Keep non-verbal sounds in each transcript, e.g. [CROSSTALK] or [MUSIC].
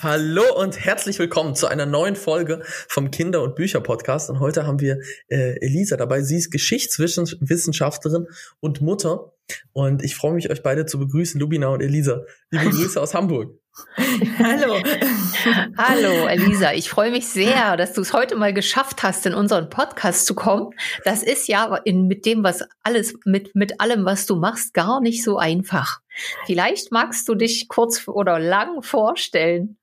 Hallo und herzlich willkommen zu einer neuen Folge vom Kinder- und Bücher-Podcast. Und heute haben wir äh, Elisa dabei. Sie ist Geschichtswissenschaftlerin und Mutter. Und ich freue mich, euch beide zu begrüßen, Lubina und Elisa. Liebe [LAUGHS] Grüße aus Hamburg. Hallo. [LAUGHS] Hallo, Elisa. Ich freue mich sehr, dass du es heute mal geschafft hast, in unseren Podcast zu kommen. Das ist ja in, mit dem, was alles, mit, mit allem, was du machst, gar nicht so einfach. Vielleicht magst du dich kurz oder lang vorstellen.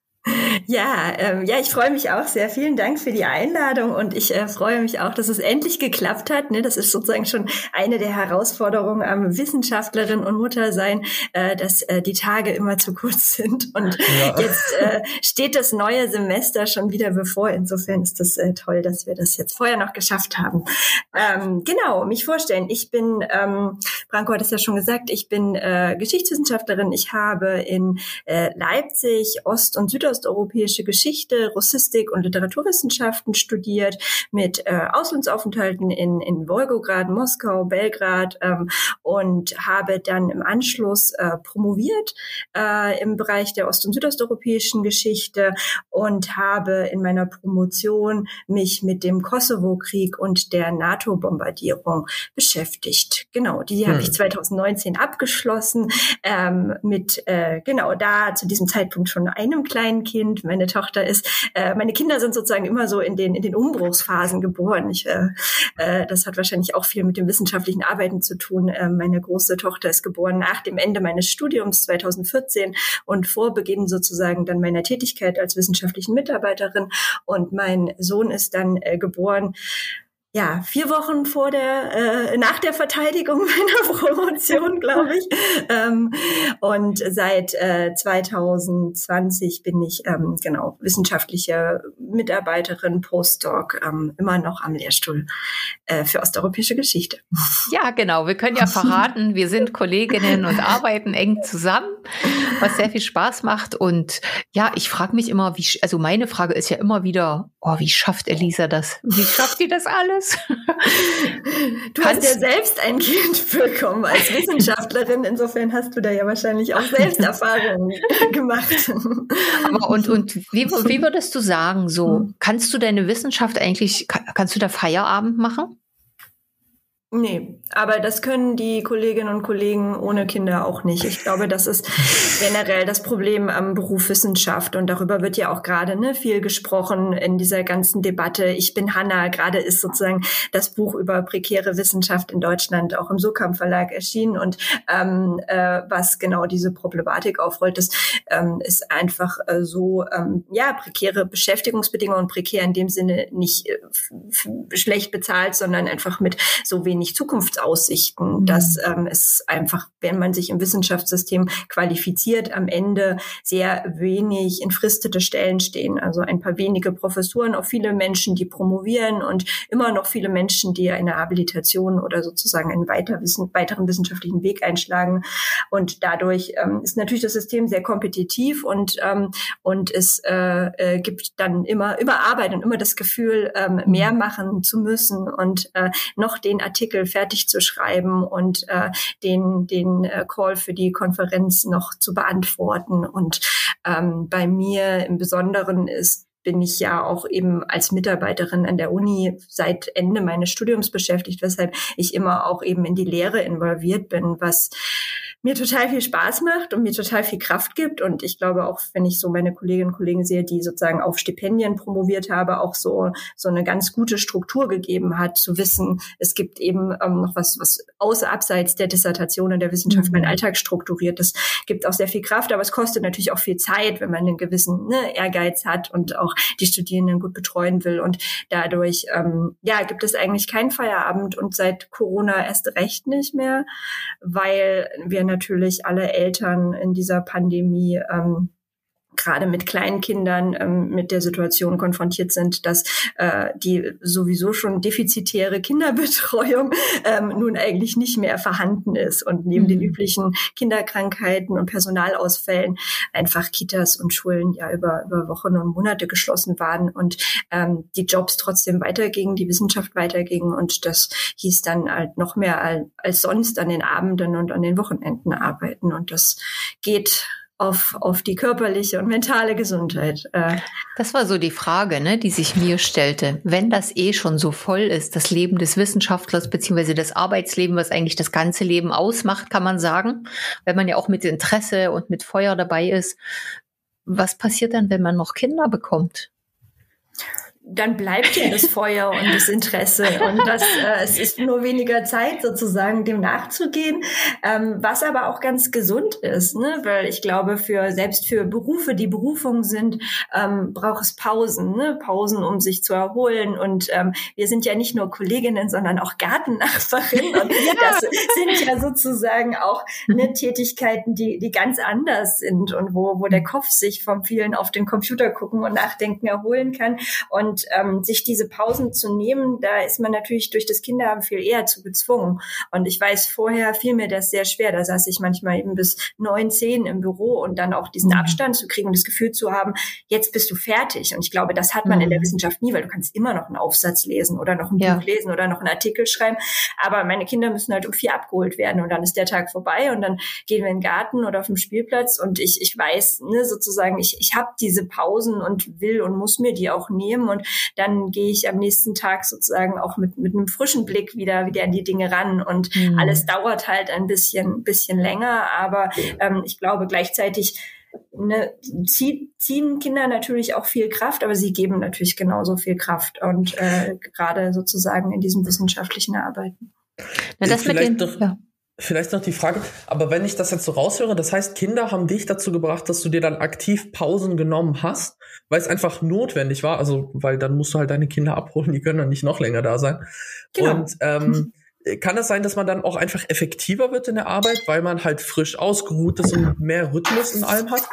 Ja, ähm, ja, ich freue mich auch sehr. Vielen Dank für die Einladung und ich äh, freue mich auch, dass es endlich geklappt hat. Ne? Das ist sozusagen schon eine der Herausforderungen am Wissenschaftlerin und Mutter sein, äh, dass äh, die Tage immer zu kurz sind. Und ja. jetzt äh, steht das neue Semester schon wieder bevor. Insofern ist das äh, toll, dass wir das jetzt vorher noch geschafft haben. Ähm, genau, mich vorstellen. Ich bin, ähm, Branko hat es ja schon gesagt, ich bin äh, Geschichtswissenschaftlerin. Ich habe in äh, Leipzig Ost- und Südost osteuropäische Geschichte, Russistik und Literaturwissenschaften studiert, mit äh, Auslandsaufenthalten in, in Wolgograd, Moskau, Belgrad ähm, und habe dann im Anschluss äh, promoviert äh, im Bereich der ost- und südosteuropäischen Geschichte und habe in meiner Promotion mich mit dem Kosovo-Krieg und der NATO-Bombardierung beschäftigt. Genau, die hm. habe ich 2019 abgeschlossen ähm, mit äh, genau da zu diesem Zeitpunkt schon einem kleinen Kind, meine Tochter ist, äh, meine Kinder sind sozusagen immer so in den, in den Umbruchsphasen geboren. Ich, äh, äh, das hat wahrscheinlich auch viel mit dem wissenschaftlichen Arbeiten zu tun. Äh, meine große Tochter ist geboren nach dem Ende meines Studiums 2014 und vor Beginn sozusagen dann meiner Tätigkeit als wissenschaftlichen Mitarbeiterin. Und mein Sohn ist dann äh, geboren ja, vier Wochen vor der, äh, nach der Verteidigung [LAUGHS] meiner Promotion, glaube ich. ähm, und seit äh, 2020 bin ich ähm, genau wissenschaftliche Mitarbeiterin, Postdoc, ähm, immer noch am Lehrstuhl äh, für osteuropäische Geschichte. Ja, genau. Wir können ja [LAUGHS] verraten, wir sind Kolleginnen und arbeiten eng zusammen, was sehr viel Spaß macht. Und ja, ich frage mich immer, wie, also meine Frage ist ja immer wieder, oh, wie schafft Elisa das? Wie schafft die das alles? Alles. [LAUGHS] Du hast ja selbst ein Kind bekommen als [LAUGHS] Wissenschaftlerin. Insofern hast du da ja wahrscheinlich auch selbst [LAUGHS] Erfahrungen gemacht. Aber und, und wie, wie würdest du sagen, so, hm. kannst du deine Wissenschaft eigentlich, kannst du da Feierabend machen? Nee, aber das können die Kolleginnen und Kollegen ohne Kinder auch nicht. Ich glaube, das ist [LAUGHS] generell das Problem am Beruf Wissenschaft und darüber wird ja auch gerade ne, viel gesprochen in dieser ganzen Debatte. Ich bin Hanna, gerade ist sozusagen das Buch über prekäre Wissenschaft in Deutschland auch im Sokamp Verlag erschienen und ähm, äh, was genau diese Problematik aufrollt, das ähm, ist einfach äh, so, ähm, ja, prekäre Beschäftigungsbedingungen, prekär in dem Sinne nicht äh, schlecht bezahlt, sondern einfach mit so wenig wenig Zukunftsaussichten, mhm. dass ähm, es einfach, wenn man sich im Wissenschaftssystem qualifiziert, am Ende sehr wenig entfristete Stellen stehen. Also ein paar wenige Professuren auf viele Menschen, die promovieren und immer noch viele Menschen, die eine Habilitation oder sozusagen einen weiter wissen, weiteren wissenschaftlichen Weg einschlagen. Und dadurch ähm, ist natürlich das System sehr kompetitiv und, ähm, und es äh, äh, gibt dann immer, immer Arbeit und immer das Gefühl, ähm, mehr mhm. machen zu müssen und äh, noch den Artikel Artikel fertig zu schreiben und äh, den, den äh, Call für die Konferenz noch zu beantworten. Und ähm, bei mir im Besonderen ist bin ich ja auch eben als Mitarbeiterin an der Uni seit Ende meines Studiums beschäftigt, weshalb ich immer auch eben in die Lehre involviert bin, was mir total viel Spaß macht und mir total viel Kraft gibt. Und ich glaube auch, wenn ich so meine Kolleginnen und Kollegen sehe, die sozusagen auf Stipendien promoviert habe, auch so, so eine ganz gute Struktur gegeben hat, zu wissen, es gibt eben ähm, noch was, was außer abseits der Dissertation und der Wissenschaft mhm. mein Alltag strukturiert. Das gibt auch sehr viel Kraft, aber es kostet natürlich auch viel Zeit, wenn man einen gewissen ne, Ehrgeiz hat und auch die Studierenden gut betreuen will. Und dadurch, ähm, ja, gibt es eigentlich keinen Feierabend und seit Corona erst recht nicht mehr, weil wir natürlich alle Eltern in dieser Pandemie ähm, gerade mit kleinen Kindern ähm, mit der Situation konfrontiert sind, dass äh, die sowieso schon defizitäre Kinderbetreuung ähm, nun eigentlich nicht mehr vorhanden ist. Und neben mhm. den üblichen Kinderkrankheiten und Personalausfällen einfach Kitas und Schulen ja über, über Wochen und Monate geschlossen waren und ähm, die Jobs trotzdem weitergingen, die Wissenschaft weiterging und das hieß dann halt noch mehr als, als sonst an den Abenden und an den Wochenenden arbeiten. Und das geht auf, auf die körperliche und mentale Gesundheit. Äh. Das war so die Frage, ne, die sich mir stellte. Wenn das eh schon so voll ist, das Leben des Wissenschaftlers beziehungsweise das Arbeitsleben, was eigentlich das ganze Leben ausmacht, kann man sagen, wenn man ja auch mit Interesse und mit Feuer dabei ist, was passiert dann, wenn man noch Kinder bekommt? Dann bleibt ja das Feuer und das Interesse und das, äh, es ist nur weniger Zeit sozusagen dem nachzugehen, ähm, was aber auch ganz gesund ist, ne? weil ich glaube für selbst für Berufe, die Berufung sind, ähm, braucht es Pausen, ne? Pausen, um sich zu erholen und ähm, wir sind ja nicht nur Kolleginnen, sondern auch Gartennachbarinnen und ja. das sind ja sozusagen auch ne, Tätigkeiten, die die ganz anders sind und wo wo der Kopf sich vom vielen auf den Computer gucken und nachdenken erholen kann und und ähm, sich diese Pausen zu nehmen, da ist man natürlich durch das Kinderhaben viel eher zu gezwungen. Und ich weiß, vorher fiel mir das sehr schwer. Da saß ich manchmal eben bis neun, zehn im Büro und dann auch diesen mhm. Abstand zu kriegen und das Gefühl zu haben, jetzt bist du fertig. Und ich glaube, das hat man in der mhm. Wissenschaft nie, weil du kannst immer noch einen Aufsatz lesen oder noch ein ja. Buch lesen oder noch einen Artikel schreiben. Aber meine Kinder müssen halt um vier abgeholt werden und dann ist der Tag vorbei und dann gehen wir in den Garten oder auf den Spielplatz und ich, ich weiß, ne, sozusagen, ich, ich habe diese Pausen und will und muss mir die auch nehmen und dann gehe ich am nächsten Tag sozusagen auch mit, mit einem frischen Blick wieder, wieder an die Dinge ran. Und mhm. alles dauert halt ein bisschen, bisschen länger. Aber ähm, ich glaube gleichzeitig, ne, zieh, ziehen Kinder natürlich auch viel Kraft, aber sie geben natürlich genauso viel Kraft und äh, gerade sozusagen in diesem wissenschaftlichen Arbeiten. Na, das Vielleicht mit den, doch, ja. Vielleicht noch die Frage, aber wenn ich das jetzt so raushöre, das heißt, Kinder haben dich dazu gebracht, dass du dir dann aktiv Pausen genommen hast, weil es einfach notwendig war, also weil dann musst du halt deine Kinder abholen, die können dann nicht noch länger da sein. Genau. Und ähm, kann es sein, dass man dann auch einfach effektiver wird in der Arbeit, weil man halt frisch ausgeruht ist und mehr Rhythmus in allem hat?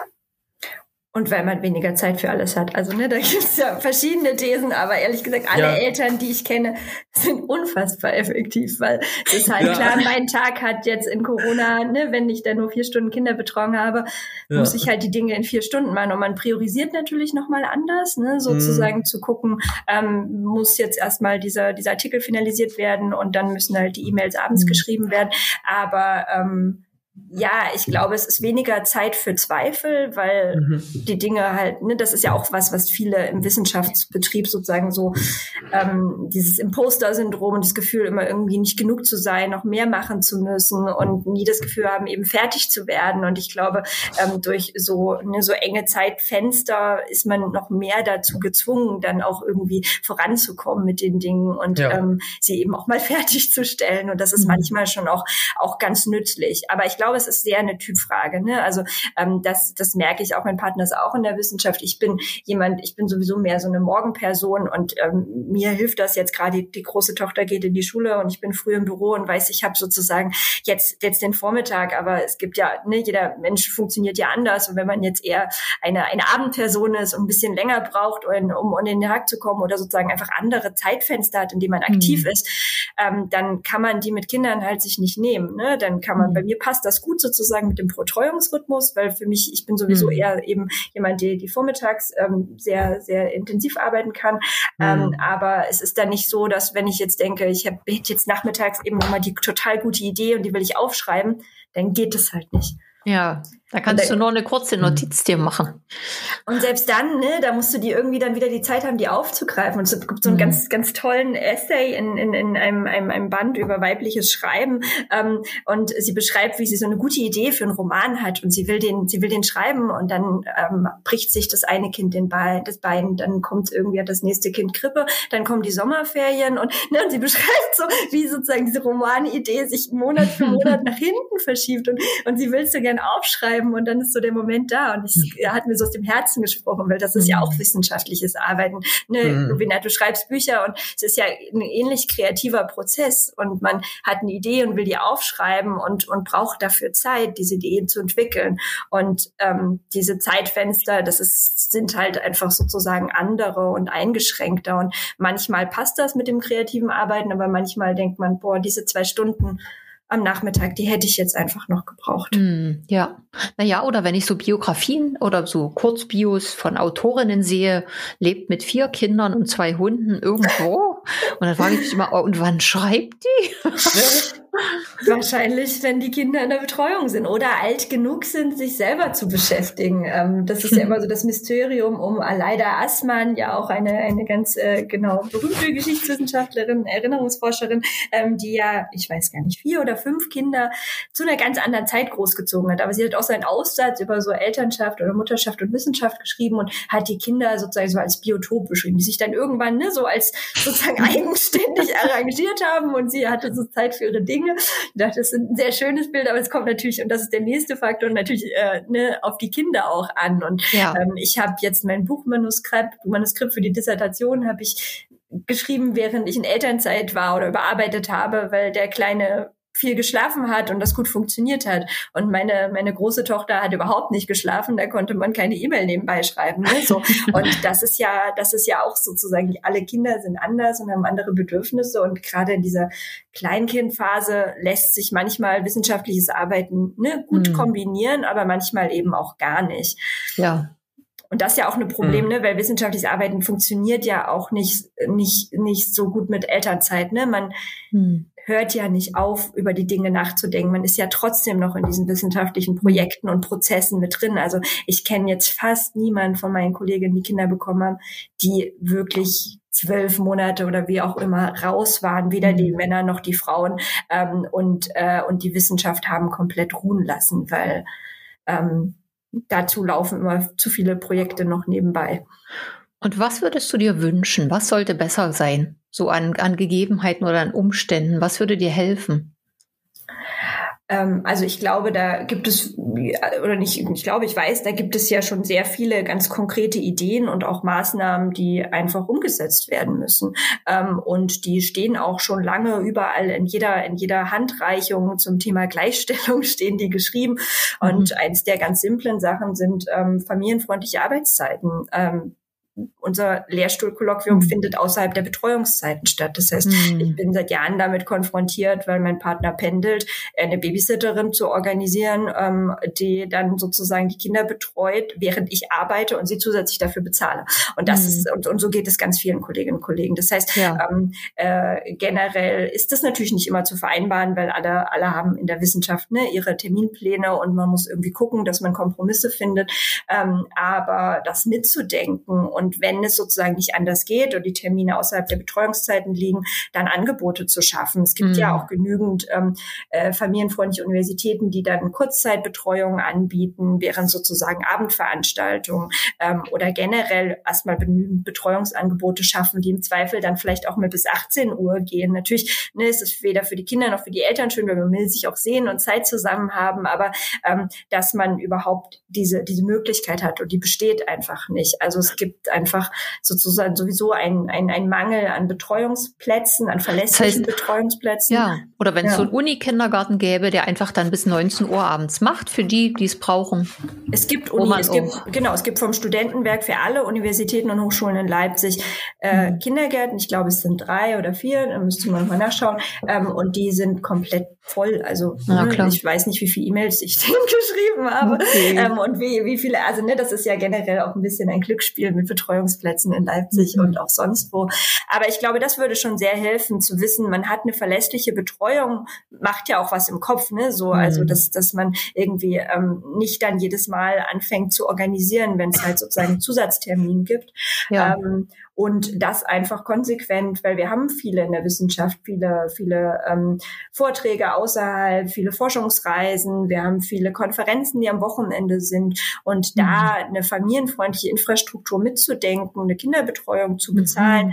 Und weil man weniger Zeit für alles hat. Also, ne, da gibt's ja verschiedene Thesen, aber ehrlich gesagt, alle ja. Eltern, die ich kenne, sind unfassbar effektiv, weil es ist halt ja. klar, mein Tag hat jetzt in Corona, ne, wenn ich dann nur vier Stunden Kinderbetreuung habe, ja. muss ich halt die Dinge in vier Stunden machen. Und man priorisiert natürlich nochmal anders, ne, sozusagen mhm. zu gucken, ähm, muss jetzt erstmal dieser, dieser Artikel finalisiert werden und dann müssen halt die E-Mails abends mhm. geschrieben werden. Aber ähm, ja, ich glaube, es ist weniger Zeit für Zweifel, weil mhm. die Dinge halt, ne, das ist ja auch was, was viele im Wissenschaftsbetrieb sozusagen so ähm, dieses Imposter-Syndrom und das Gefühl, immer irgendwie nicht genug zu sein, noch mehr machen zu müssen und nie das Gefühl haben, eben fertig zu werden. Und ich glaube, ähm, durch so ne, so enge Zeitfenster ist man noch mehr dazu gezwungen, dann auch irgendwie voranzukommen mit den Dingen und ja. ähm, sie eben auch mal [LAUGHS] fertigzustellen. Und das ist mhm. manchmal schon auch auch ganz nützlich. Aber ich glaube glaube, es ist sehr eine Typfrage. Ne? Also ähm, das, das merke ich auch, mein Partner ist auch in der Wissenschaft. Ich bin jemand, ich bin sowieso mehr so eine Morgenperson und ähm, mir hilft das jetzt gerade, die, die große Tochter geht in die Schule und ich bin früh im Büro und weiß, ich habe sozusagen jetzt, jetzt den Vormittag, aber es gibt ja, ne, jeder Mensch funktioniert ja anders und wenn man jetzt eher eine, eine Abendperson ist und ein bisschen länger braucht, um, um in den Tag zu kommen oder sozusagen einfach andere Zeitfenster hat, in denen man aktiv mhm. ist, ähm, dann kann man die mit Kindern halt sich nicht nehmen. Ne? Dann kann man, mhm. bei mir passt das gut sozusagen mit dem Betreuungsrhythmus, weil für mich, ich bin sowieso mhm. eher eben jemand, der die vormittags ähm, sehr, sehr intensiv arbeiten kann. Ähm, mhm. Aber es ist dann nicht so, dass wenn ich jetzt denke, ich habe jetzt nachmittags eben nochmal die total gute Idee und die will ich aufschreiben, dann geht es halt nicht. Ja, da kannst dann, du nur eine kurze Notiz dir machen. Und selbst dann, ne, da musst du die irgendwie dann wieder die Zeit haben, die aufzugreifen. Und es gibt so einen mhm. ganz, ganz tollen Essay in, in, in einem, einem, einem Band über weibliches Schreiben. Ähm, und sie beschreibt, wie sie so eine gute Idee für einen Roman hat und sie will den, sie will den schreiben und dann ähm, bricht sich das eine Kind den Bein, das Bein, dann kommt irgendwie das nächste Kind Krippe, dann kommen die Sommerferien und, ne, und sie [LAUGHS] beschreibt so, wie sozusagen diese Romanidee sich Monat für [LAUGHS] Monat nach hinten verschiebt und, und sie will es so gern aufschreiben schreiben und dann ist so der Moment da. Und es mhm. hat mir so aus dem Herzen gesprochen, weil das ist ja auch mhm. wissenschaftliches Arbeiten. Ne? Mhm. Du schreibst Bücher und es ist ja ein ähnlich kreativer Prozess und man hat eine Idee und will die aufschreiben und, und braucht dafür Zeit, diese Ideen zu entwickeln. Und ähm, diese Zeitfenster, das ist, sind halt einfach sozusagen andere und eingeschränkter. Und manchmal passt das mit dem kreativen Arbeiten, aber manchmal denkt man, boah, diese zwei Stunden am Nachmittag, die hätte ich jetzt einfach noch gebraucht. Mm, ja, naja, oder wenn ich so Biografien oder so Kurzbios von Autorinnen sehe, lebt mit vier Kindern und zwei Hunden irgendwo. [LAUGHS] und dann frage ich mich immer, oh, und wann schreibt die? [LAUGHS] Wahrscheinlich, wenn die Kinder in der Betreuung sind oder alt genug sind, sich selber zu beschäftigen. Ähm, das ist ja immer so das Mysterium um Aleida Assmann, ja auch eine, eine ganz äh, genau berühmte Geschichtswissenschaftlerin, Erinnerungsforscherin, ähm, die ja, ich weiß gar nicht, vier oder fünf Kinder zu einer ganz anderen Zeit großgezogen hat. Aber sie hat auch so einen Aussatz über so Elternschaft oder Mutterschaft und Wissenschaft geschrieben und hat die Kinder sozusagen so als Biotop beschrieben, die sich dann irgendwann ne, so als sozusagen eigenständig arrangiert haben und sie hatte so Zeit für ihre Dinge. Ich dachte, das ist ein sehr schönes Bild, aber es kommt natürlich, und das ist der nächste Faktor, natürlich äh, ne, auf die Kinder auch an. Und ja. ähm, ich habe jetzt mein Buchmanuskript, Manuskript für die Dissertation habe ich geschrieben, während ich in Elternzeit war oder überarbeitet habe, weil der kleine viel geschlafen hat und das gut funktioniert hat. Und meine, meine große Tochter hat überhaupt nicht geschlafen, da konnte man keine E-Mail nebenbei schreiben. Ne? So. [LAUGHS] Und das ist ja, das ist ja auch sozusagen, alle Kinder sind anders und haben andere Bedürfnisse. Und gerade in dieser Kleinkindphase lässt sich manchmal wissenschaftliches Arbeiten ne, gut mhm. kombinieren, aber manchmal eben auch gar nicht. Ja. Und das ist ja auch ein Problem, mhm. ne, weil wissenschaftliches Arbeiten funktioniert ja auch nicht, nicht, nicht so gut mit Elternzeit. Ne? Man, mhm hört ja nicht auf, über die Dinge nachzudenken. Man ist ja trotzdem noch in diesen wissenschaftlichen Projekten und Prozessen mit drin. Also ich kenne jetzt fast niemanden von meinen Kolleginnen, die Kinder bekommen haben, die wirklich zwölf Monate oder wie auch immer raus waren, weder die mhm. Männer noch die Frauen ähm, und äh, und die Wissenschaft haben komplett ruhen lassen, weil ähm, dazu laufen immer zu viele Projekte noch nebenbei. Und was würdest du dir wünschen? Was sollte besser sein? So an, an Gegebenheiten oder an Umständen? Was würde dir helfen? Ähm, also ich glaube, da gibt es, oder nicht, ich glaube, ich weiß, da gibt es ja schon sehr viele ganz konkrete Ideen und auch Maßnahmen, die einfach umgesetzt werden müssen. Ähm, und die stehen auch schon lange überall in jeder, in jeder Handreichung zum Thema Gleichstellung [LAUGHS] stehen die geschrieben. Und mhm. eins der ganz simplen Sachen sind ähm, familienfreundliche Arbeitszeiten unser Lehrstuhlkolloquium mhm. findet außerhalb der Betreuungszeiten statt. Das heißt, mhm. ich bin seit Jahren damit konfrontiert, weil mein Partner pendelt, eine Babysitterin zu organisieren, ähm, die dann sozusagen die Kinder betreut, während ich arbeite und sie zusätzlich dafür bezahle. Und das mhm. ist und, und so geht es ganz vielen Kolleginnen und Kollegen. Das heißt, ja. ähm, äh, generell ist das natürlich nicht immer zu vereinbaren, weil alle alle haben in der Wissenschaft ne, ihre Terminpläne und man muss irgendwie gucken, dass man Kompromisse findet. Ähm, aber das mitzudenken und und wenn es sozusagen nicht anders geht und die Termine außerhalb der Betreuungszeiten liegen, dann Angebote zu schaffen. Es gibt mhm. ja auch genügend ähm, äh, familienfreundliche Universitäten, die dann Kurzzeitbetreuung anbieten, während sozusagen Abendveranstaltungen ähm, oder generell erstmal genügend Betreuungsangebote schaffen, die im Zweifel dann vielleicht auch mal bis 18 Uhr gehen. Natürlich ne, ist es weder für die Kinder noch für die Eltern schön, weil man will sich auch sehen und Zeit zusammen haben, aber ähm, dass man überhaupt diese, diese Möglichkeit hat und die besteht einfach nicht. Also es gibt einfach sozusagen sowieso ein, ein, ein Mangel an Betreuungsplätzen, an verlässlichen das heißt, Betreuungsplätzen. Ja, oder wenn es ja. so einen Uni-Kindergarten gäbe, der einfach dann bis 19 Uhr abends macht, für die, die es brauchen. Es gibt Uni, es gibt, genau, es gibt vom Studentenwerk für alle Universitäten und Hochschulen in Leipzig äh, mhm. Kindergärten, ich glaube, es sind drei oder vier, da müsste man mal nachschauen, ähm, und die sind komplett voll. Also ja, ne, ich weiß nicht, wie viele E-Mails ich [LAUGHS] denen geschrieben habe okay. ähm, und wie, wie viele, also ne, das ist ja generell auch ein bisschen ein Glücksspiel mit Betreuungsplätzen in Leipzig mhm. und auch sonst wo. Aber ich glaube, das würde schon sehr helfen zu wissen, man hat eine verlässliche Betreuung, macht ja auch was im Kopf, ne? So, also, mhm. dass, dass man irgendwie ähm, nicht dann jedes Mal anfängt zu organisieren, wenn es halt sozusagen einen Zusatztermin gibt. Ja. Ähm, und das einfach konsequent, weil wir haben viele in der Wissenschaft, viele, viele ähm, Vorträge außerhalb, viele Forschungsreisen, wir haben viele Konferenzen, die am Wochenende sind und mhm. da eine familienfreundliche Infrastruktur mitzudenken, eine Kinderbetreuung zu bezahlen,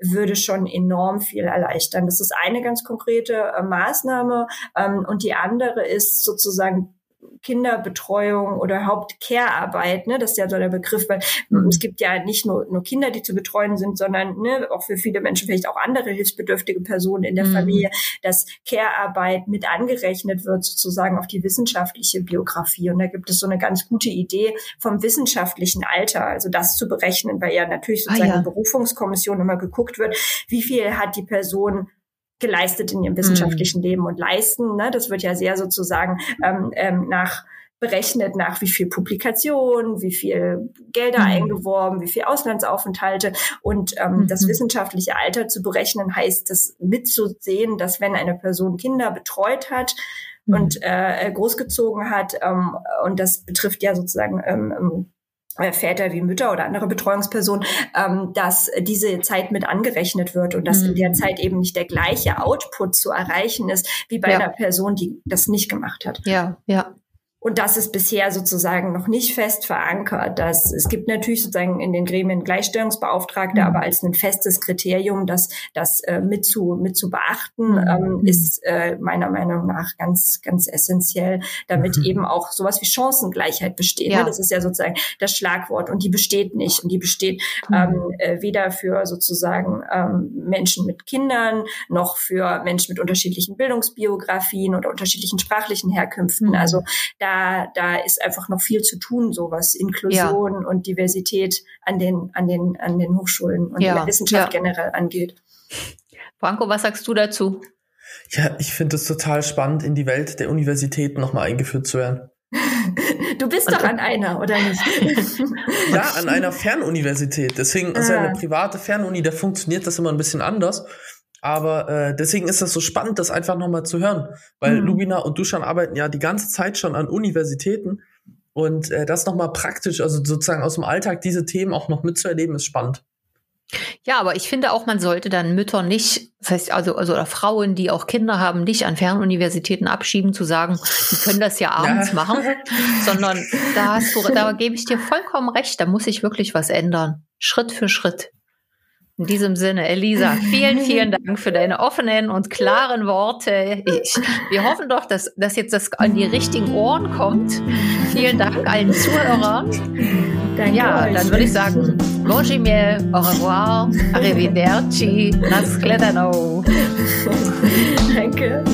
mhm. würde schon enorm viel erleichtern. Das ist eine ganz konkrete äh, Maßnahme ähm, und die andere ist sozusagen Kinderbetreuung oder Haupt-Care-Arbeit, ne, das ist ja so der Begriff, weil mhm. es gibt ja nicht nur, nur Kinder, die zu betreuen sind, sondern ne, auch für viele Menschen vielleicht auch andere hilfsbedürftige Personen in der mhm. Familie, dass Care-Arbeit mit angerechnet wird sozusagen auf die wissenschaftliche Biografie. Und da gibt es so eine ganz gute Idee vom wissenschaftlichen Alter, also das zu berechnen, weil ja natürlich sozusagen ah, ja. in Berufungskommission immer geguckt wird, wie viel hat die Person geleistet in ihrem wissenschaftlichen mhm. Leben und leisten. Ne? Das wird ja sehr sozusagen ähm, ähm, nach berechnet nach wie viel Publikation, wie viel Gelder mhm. eingeworben, wie viel Auslandsaufenthalte. Und ähm, mhm. das wissenschaftliche Alter zu berechnen heißt, das mitzusehen, dass wenn eine Person Kinder betreut hat, mhm. und äh, großgezogen hat. Ähm, und das betrifft ja sozusagen ähm, ähm äh, Väter wie Mütter oder andere Betreuungspersonen, ähm, dass diese Zeit mit angerechnet wird und dass mhm. in der mhm. Zeit eben nicht der gleiche Output zu erreichen ist wie bei ja. einer Person, die das nicht gemacht hat. Ja, ja. Und das ist bisher sozusagen noch nicht fest verankert. Dass, es gibt natürlich sozusagen in den Gremien Gleichstellungsbeauftragte, mhm. aber als ein festes Kriterium, das, das äh, mit, zu, mit zu beachten, mhm. ähm, ist äh, meiner Meinung nach ganz, ganz essentiell, damit mhm. eben auch sowas wie Chancengleichheit besteht. Ne? Ja. Das ist ja sozusagen das Schlagwort und die besteht nicht. Und die besteht mhm. ähm, äh, weder für sozusagen ähm, Menschen mit Kindern noch für Menschen mit unterschiedlichen Bildungsbiografien oder unterschiedlichen sprachlichen Herkünften. Mhm. Also da da, ist einfach noch viel zu tun, so was Inklusion ja. und Diversität an den, an den, an den Hochschulen und ja. in der Wissenschaft ja. generell angeht. Franco, was sagst du dazu? Ja, ich finde es total spannend, in die Welt der Universitäten nochmal eingeführt zu werden. [LAUGHS] Du bist und, doch an einer, oder nicht? [LAUGHS] ja, an einer Fernuniversität. Deswegen ist ja eine ah. private Fernuni, da funktioniert das immer ein bisschen anders. Aber äh, deswegen ist das so spannend, das einfach nochmal zu hören. Weil mhm. Lubina und Duschan arbeiten ja die ganze Zeit schon an Universitäten. Und äh, das nochmal praktisch, also sozusagen aus dem Alltag diese Themen auch noch mitzuerleben, ist spannend. Ja, aber ich finde auch, man sollte dann Mütter nicht, also, also oder Frauen, die auch Kinder haben, nicht an Fernuniversitäten abschieben, zu sagen, die können das ja abends ja. machen, [LAUGHS] sondern da, hast du, da gebe ich dir vollkommen recht, da muss sich wirklich was ändern. Schritt für Schritt. In diesem Sinne, Elisa, vielen, vielen [LAUGHS] Dank für deine offenen und klaren Worte. Ich, wir hoffen doch, dass, dass jetzt das an die richtigen Ohren kommt. Vielen Dank allen Zuhörern. Danke ja, euch. dann würde ich sagen, Bonjour, au revoir, arrivederci, [LAUGHS] naskledano. Danke.